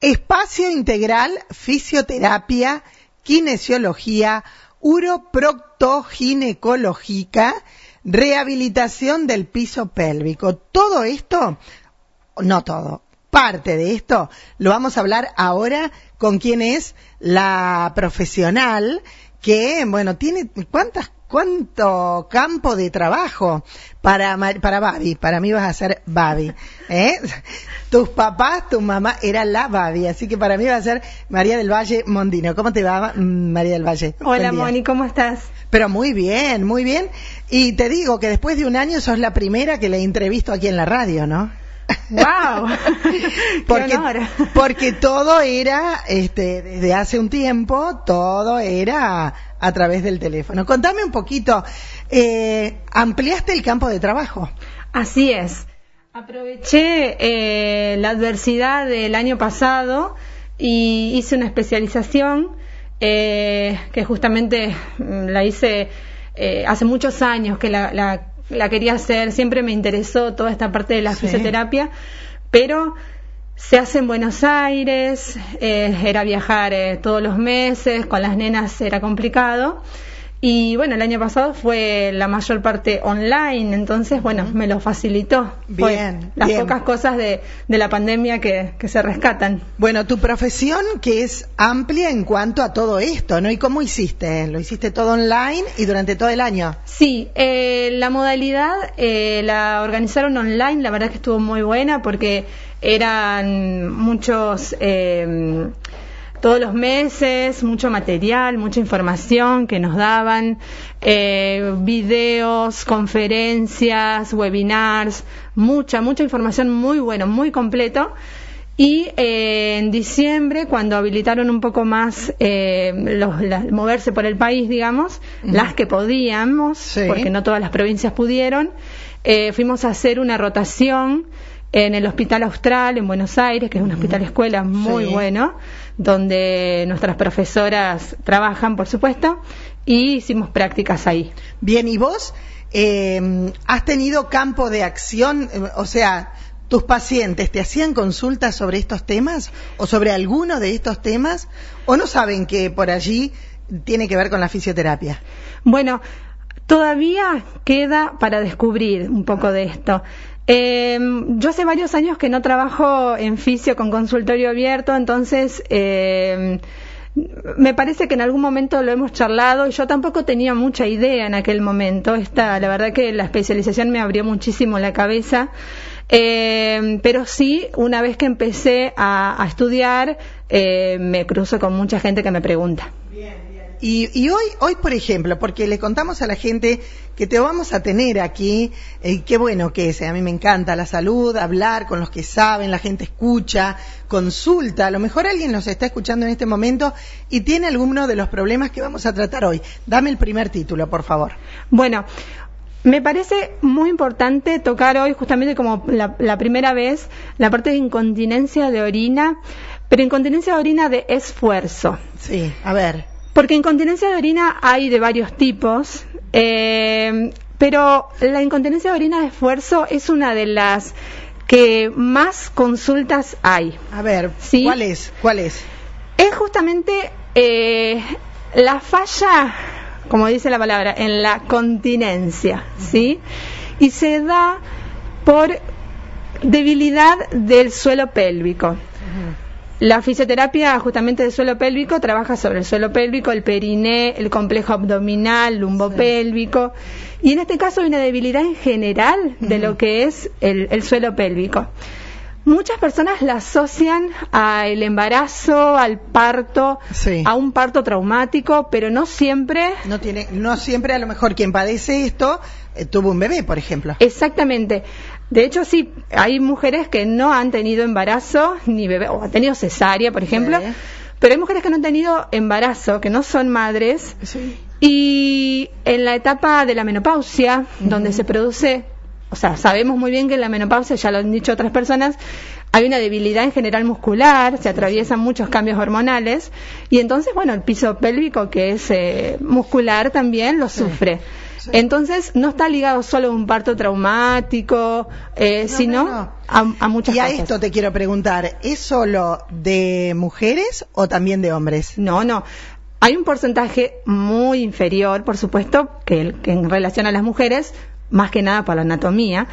Espacio integral, fisioterapia, kinesiología, uroproctoginecológica, rehabilitación del piso pélvico. Todo esto, no todo, parte de esto, lo vamos a hablar ahora con quien es la profesional que, bueno, tiene cuántas cuánto campo de trabajo para, para Babi. Para mí vas a ser Babi. ¿eh? Tus papás, tu mamá era la Babi, así que para mí va a ser María del Valle Mondino. ¿Cómo te va, María del Valle? Hola, Moni, ¿cómo estás? Pero muy bien, muy bien. Y te digo que después de un año sos la primera que le entrevisto aquí en la radio, ¿no? ¡Wow! porque, porque todo era, este, desde hace un tiempo, todo era a través del teléfono. Contame un poquito, eh, ampliaste el campo de trabajo. Así es. Aproveché eh, la adversidad del año pasado y hice una especialización eh, que justamente mm, la hice eh, hace muchos años que la, la, quería hacer, siempre me interesó toda esta parte de la fisioterapia, pero se hace en Buenos Aires, eh, era viajar eh, todos los meses, con las nenas era complicado. Y bueno, el año pasado fue la mayor parte online, entonces, bueno, me lo facilitó. Bien. las pocas cosas de, de la pandemia que, que, se rescatan. Bueno, tu profesión que es amplia en cuanto a todo esto, ¿no? ¿Y cómo hiciste? ¿Lo hiciste todo online y durante todo el año? Sí, eh, la modalidad eh, la organizaron online, la verdad que estuvo muy buena porque eran muchos eh, todos los meses, mucho material, mucha información que nos daban, eh, videos, conferencias, webinars, mucha, mucha información muy bueno, muy completo. Y eh, en diciembre, cuando habilitaron un poco más eh, los, moverse por el país, digamos, las que podíamos, porque no todas las provincias pudieron, eh, fuimos a hacer una rotación en el Hospital Austral en Buenos Aires, que es un hospital escuela muy bueno, donde nuestras profesoras trabajan, por supuesto, y hicimos prácticas ahí. Bien, ¿y vos eh, has tenido campo de acción? O sea, ¿tus pacientes te hacían consultas sobre estos temas o sobre alguno de estos temas o no saben que por allí tiene que ver con la fisioterapia? Bueno, todavía queda para descubrir un poco de esto. Eh, yo hace varios años que no trabajo en fisio con consultorio abierto, entonces eh, me parece que en algún momento lo hemos charlado y yo tampoco tenía mucha idea en aquel momento. Esta, la verdad que la especialización me abrió muchísimo la cabeza. Eh, pero sí, una vez que empecé a, a estudiar, eh, me cruzo con mucha gente que me pregunta. Bien. Y, hoy, hoy, por ejemplo, porque le contamos a la gente que te vamos a tener aquí, eh, qué bueno que es, eh, a mí me encanta la salud, hablar con los que saben, la gente escucha, consulta, a lo mejor alguien nos está escuchando en este momento y tiene alguno de los problemas que vamos a tratar hoy. Dame el primer título, por favor. Bueno, me parece muy importante tocar hoy, justamente como la, primera vez, la parte de incontinencia de orina, pero incontinencia de orina de esfuerzo. Sí, a ver. Porque incontinencia de orina hay de varios tipos, eh, pero la incontinencia de orina de esfuerzo es una de las que más consultas hay. A ver, ¿cuál es? ¿Cuál es? Es justamente eh, la falla, como dice la palabra, en la continencia, ¿sí? Y se da por debilidad del suelo pélvico. La fisioterapia justamente del suelo pélvico trabaja sobre el suelo pélvico, el periné, el complejo abdominal, lumbopélvico. Y en este caso hay una debilidad en general de lo que es el, suelo pélvico. Muchas personas la asocian al embarazo, al parto, a un parto traumático, pero no siempre. No tiene, no siempre a lo mejor quien padece esto eh, tuvo un bebé, por ejemplo. Exactamente. De hecho, sí, hay mujeres que no han tenido embarazo ni bebé, o han tenido cesárea, por ejemplo, pero hay mujeres que no han tenido embarazo, que no son madres, y en la etapa de la menopausia, donde se produce, o sea, sabemos muy bien que en la menopausia, ya lo han dicho otras personas, hay una debilidad en general muscular, se atraviesan muchos cambios hormonales, y entonces, bueno, el piso pélvico, que es eh, muscular también, lo sufre. Entonces, no está ligado solo a un parto traumático, eh, No, sino no, no. A, a muchas Y a cosas. esto te quiero preguntar, ¿es solo de mujeres o también de hombres? No, no. Hay un porcentaje muy inferior, por supuesto, que, el- que en relación a las mujeres, más que nada por la anatomía,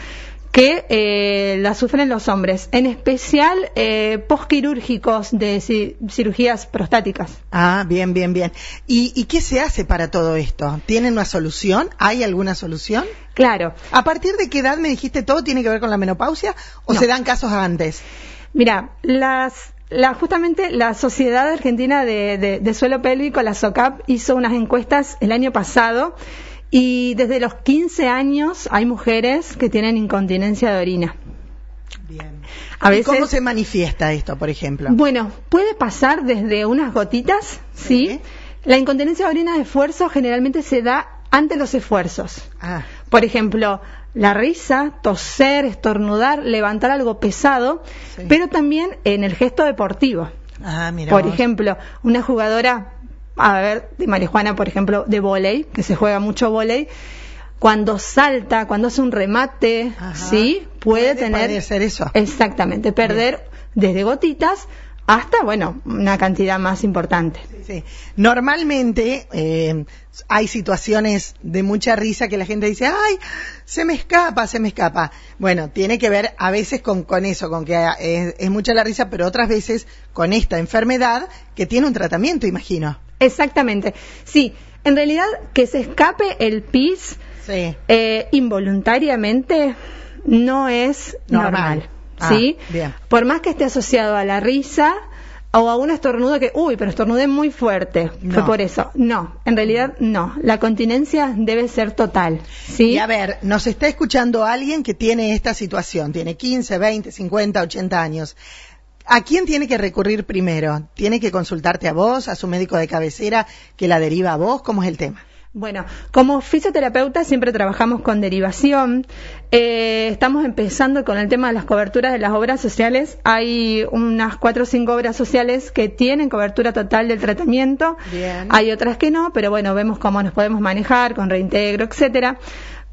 que eh, la sufren los hombres, en especial eh, posquirúrgicos de ci- cirugías prostáticas. Ah, bien, bien, bien. ¿Y, ¿Y qué se hace para todo esto? ¿Tienen una solución? ¿Hay alguna solución? Claro, ¿A partir de qué edad me dijiste todo tiene que ver con la menopausia o No. se dan casos antes? Mira, las, la, justamente la Sociedad Argentina de, de- de Suelo Pélvico, la SOCAP, hizo unas encuestas el año pasado y desde los 15 años hay mujeres que tienen incontinencia de orina. Bien. A ¿Y cómo se manifiesta esto, por ejemplo? bueno, puede pasar desde unas gotitas, ¿sí? Sí. La incontinencia de orina de esfuerzo generalmente se da ante los esfuerzos. Ah, Por ejemplo, la risa, toser, estornudar, levantar algo pesado, Sí. pero también en el gesto deportivo. ah, mira. Por vos. ejemplo, una jugadora, a ver, de marihuana, por ejemplo, de volei, que se juega mucho volei, cuando salta, cuando hace un remate, Ajá. ¿sí? Puede, Puede tener... padecer eso. Exactamente, perder desde gotitas hasta, bueno, una cantidad más importante. Sí. Normalmente eh, hay situaciones de mucha risa que la gente dice, ay, se me escapa, se me escapa. Bueno, tiene que ver a veces con, con eso, con que es, es mucha la risa, pero otras veces con esta enfermedad que tiene un tratamiento, imagino. Exactamente. Sí, en realidad que se escape el pis Sí. eh, involuntariamente no es Normal. normal. Ah, ¿Sí? bien. Por más que esté asociado a la risa o a un estornudo que, uy, pero estornudé muy fuerte. Fue por eso. No, en realidad no. La continencia debe ser total. ¿Sí? Y a ver, nos está escuchando alguien que tiene esta situación, tiene 15, 20, 50, 80 años. ¿A quién tiene que recurrir primero? ¿Tiene que consultarte a vos, a su médico de cabecera que la deriva a vos? ¿Cómo es el tema? Bueno, como fisioterapeuta siempre trabajamos con derivación. Eh, estamos empezando con el tema de las coberturas de las obras sociales. Hay unas cuatro o cinco obras sociales que tienen cobertura total del tratamiento. Bien. Hay otras que no, pero bueno, vemos cómo nos podemos manejar con reintegro, etcétera.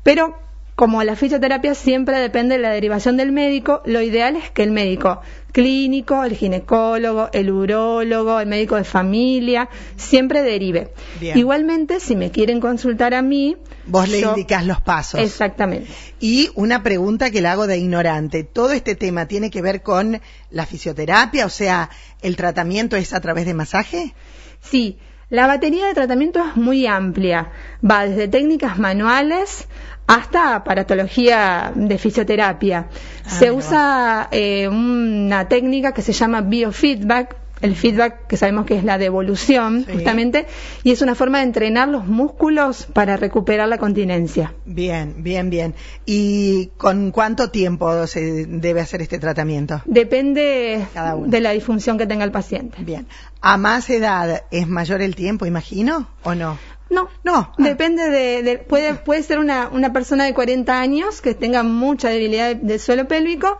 Pero como la fisioterapia siempre depende de la derivación del médico, lo ideal es que el médico clínico, el ginecólogo, el urólogo, el médico de familia, siempre derive. Bien. Igualmente, si me quieren consultar a mí, Vos le indicás los pasos. Exactamente. Y una pregunta que le hago de ignorante. ¿Todo este tema tiene que ver con la fisioterapia? O sea, ¿el tratamiento es a través de masaje? Sí, la batería de tratamiento es muy amplia. Va desde técnicas manuales hasta aparatología de fisioterapia. Ah, se usa eh, una técnica que se llama biofeedback, el feedback que sabemos que es la devolución, Sí. justamente, y es una forma de entrenar los músculos para recuperar la continencia. Bien, bien, bien. ¿Y con cuánto tiempo se debe hacer este tratamiento? Depende Cada uno. de la disfunción que tenga el paciente. Bien. ¿A más edad es mayor el tiempo, imagino, o no? No, No. Ah. Depende de, de- puede, puede ser una, una persona de 40 años que tenga mucha debilidad del suelo pélvico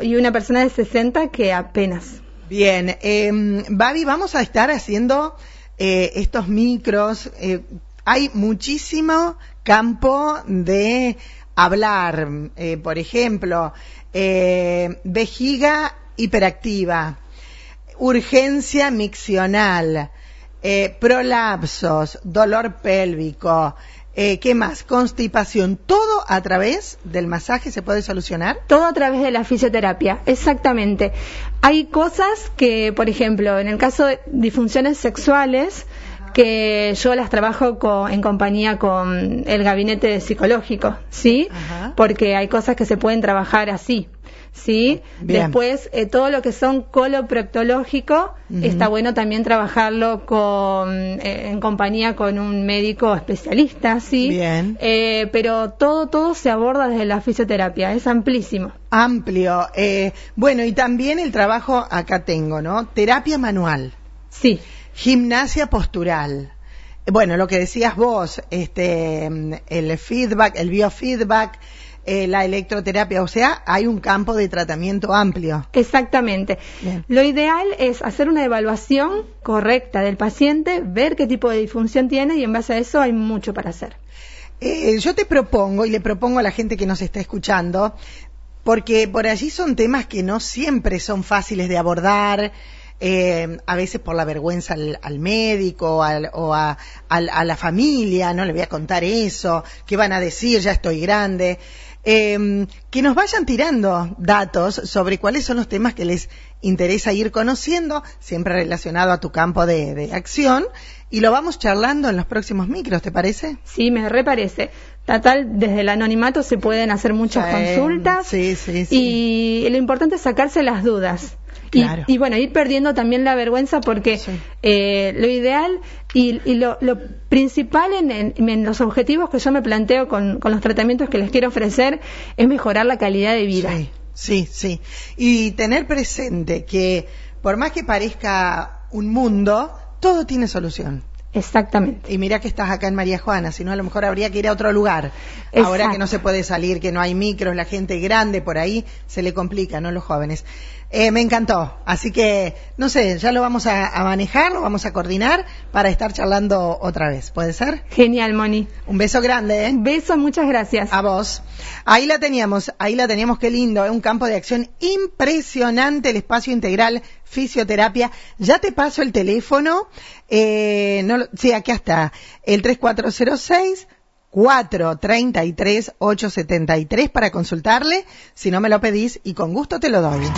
y una persona de 60 que apenas. Bien, eh, Babi, vamos a estar haciendo eh, estos micros. eh, hay muchísimo campo de hablar. eh, por ejemplo, eh, vejiga hiperactiva, urgencia miccional, prolapsos, dolor pélvico, eh, ¿qué más? Constipación. Todo a través del masaje se puede solucionar. Todo a través de la fisioterapia, exactamente. Hay cosas que, por ejemplo, en el caso de disfunciones sexuales, que yo las trabajo con- en compañía con el gabinete psicológico, ¿sí? Ajá. Porque hay cosas que se pueden trabajar así, ¿sí? Bien. Después, eh, todo lo que son coloproctológico, Ujú. está bueno también trabajarlo con, eh, en compañía con un médico especialista, ¿sí? Bien. Eh, pero todo, todo se aborda desde la fisioterapia, es amplísimo. Amplio. Eh, bueno, y también el trabajo, acá tengo, ¿no? Terapia manual, Sí, gimnasia postural. Bueno, lo que decías vos, este, el feedback, el biofeedback, eh, la electroterapia, o sea, hay un campo de tratamiento amplio. exactamente. Bien. Lo ideal es hacer una evaluación correcta del paciente, ver qué tipo de disfunción tiene y en base a eso hay mucho para hacer. Eh, yo te propongo y le propongo a la gente que nos está escuchando, porque por allí son temas que no siempre son fáciles de abordar, eh, a veces por la vergüenza al, médico o a, la familia, no le voy a contar eso, qué van a decir, ya estoy grande. Eh, que nos vayan tirando datos sobre cuáles son los temas que les interesa ir conociendo, siempre relacionado a tu campo de, acción, y lo vamos charlando en los próximos micros, ¿te parece? Sí, me reparece. Total, desde el anonimato se pueden hacer muchas consultas. Sí, sí, sí. Y lo importante es sacarse las dudas. Y, bueno, ir perdiendo también la vergüenza porque eh, lo ideal y, lo, principal en, los objetivos que yo me planteo con, los tratamientos que les quiero ofrecer es mejorar la calidad de vida. Sí, sí, Y tener presente que por más que parezca un mundo, todo tiene solución. Exactamente. Y mira que estás acá en María Juana, si no a lo mejor habría que ir a otro lugar. Ahora que no se puede salir, que no hay micros, la gente grande por ahí, se le complica, ¿no? Los jóvenes. Eh, me encantó. Así que, no sé, ya lo vamos a, manejar, lo vamos a coordinar para estar charlando otra vez. ¿Puede ser? Genial, Moni. Un beso grande, ¿eh? Beso, muchas gracias. A vos. Ahí la teníamos, ahí la teníamos, qué lindo, es ¿eh? un campo de acción impresionante, el espacio integral fisioterapia. Ya te paso el teléfono, eh, no, sí, aquí está, el 3406 433 873 para consultarle, si no me lo pedís y con gusto te lo doy.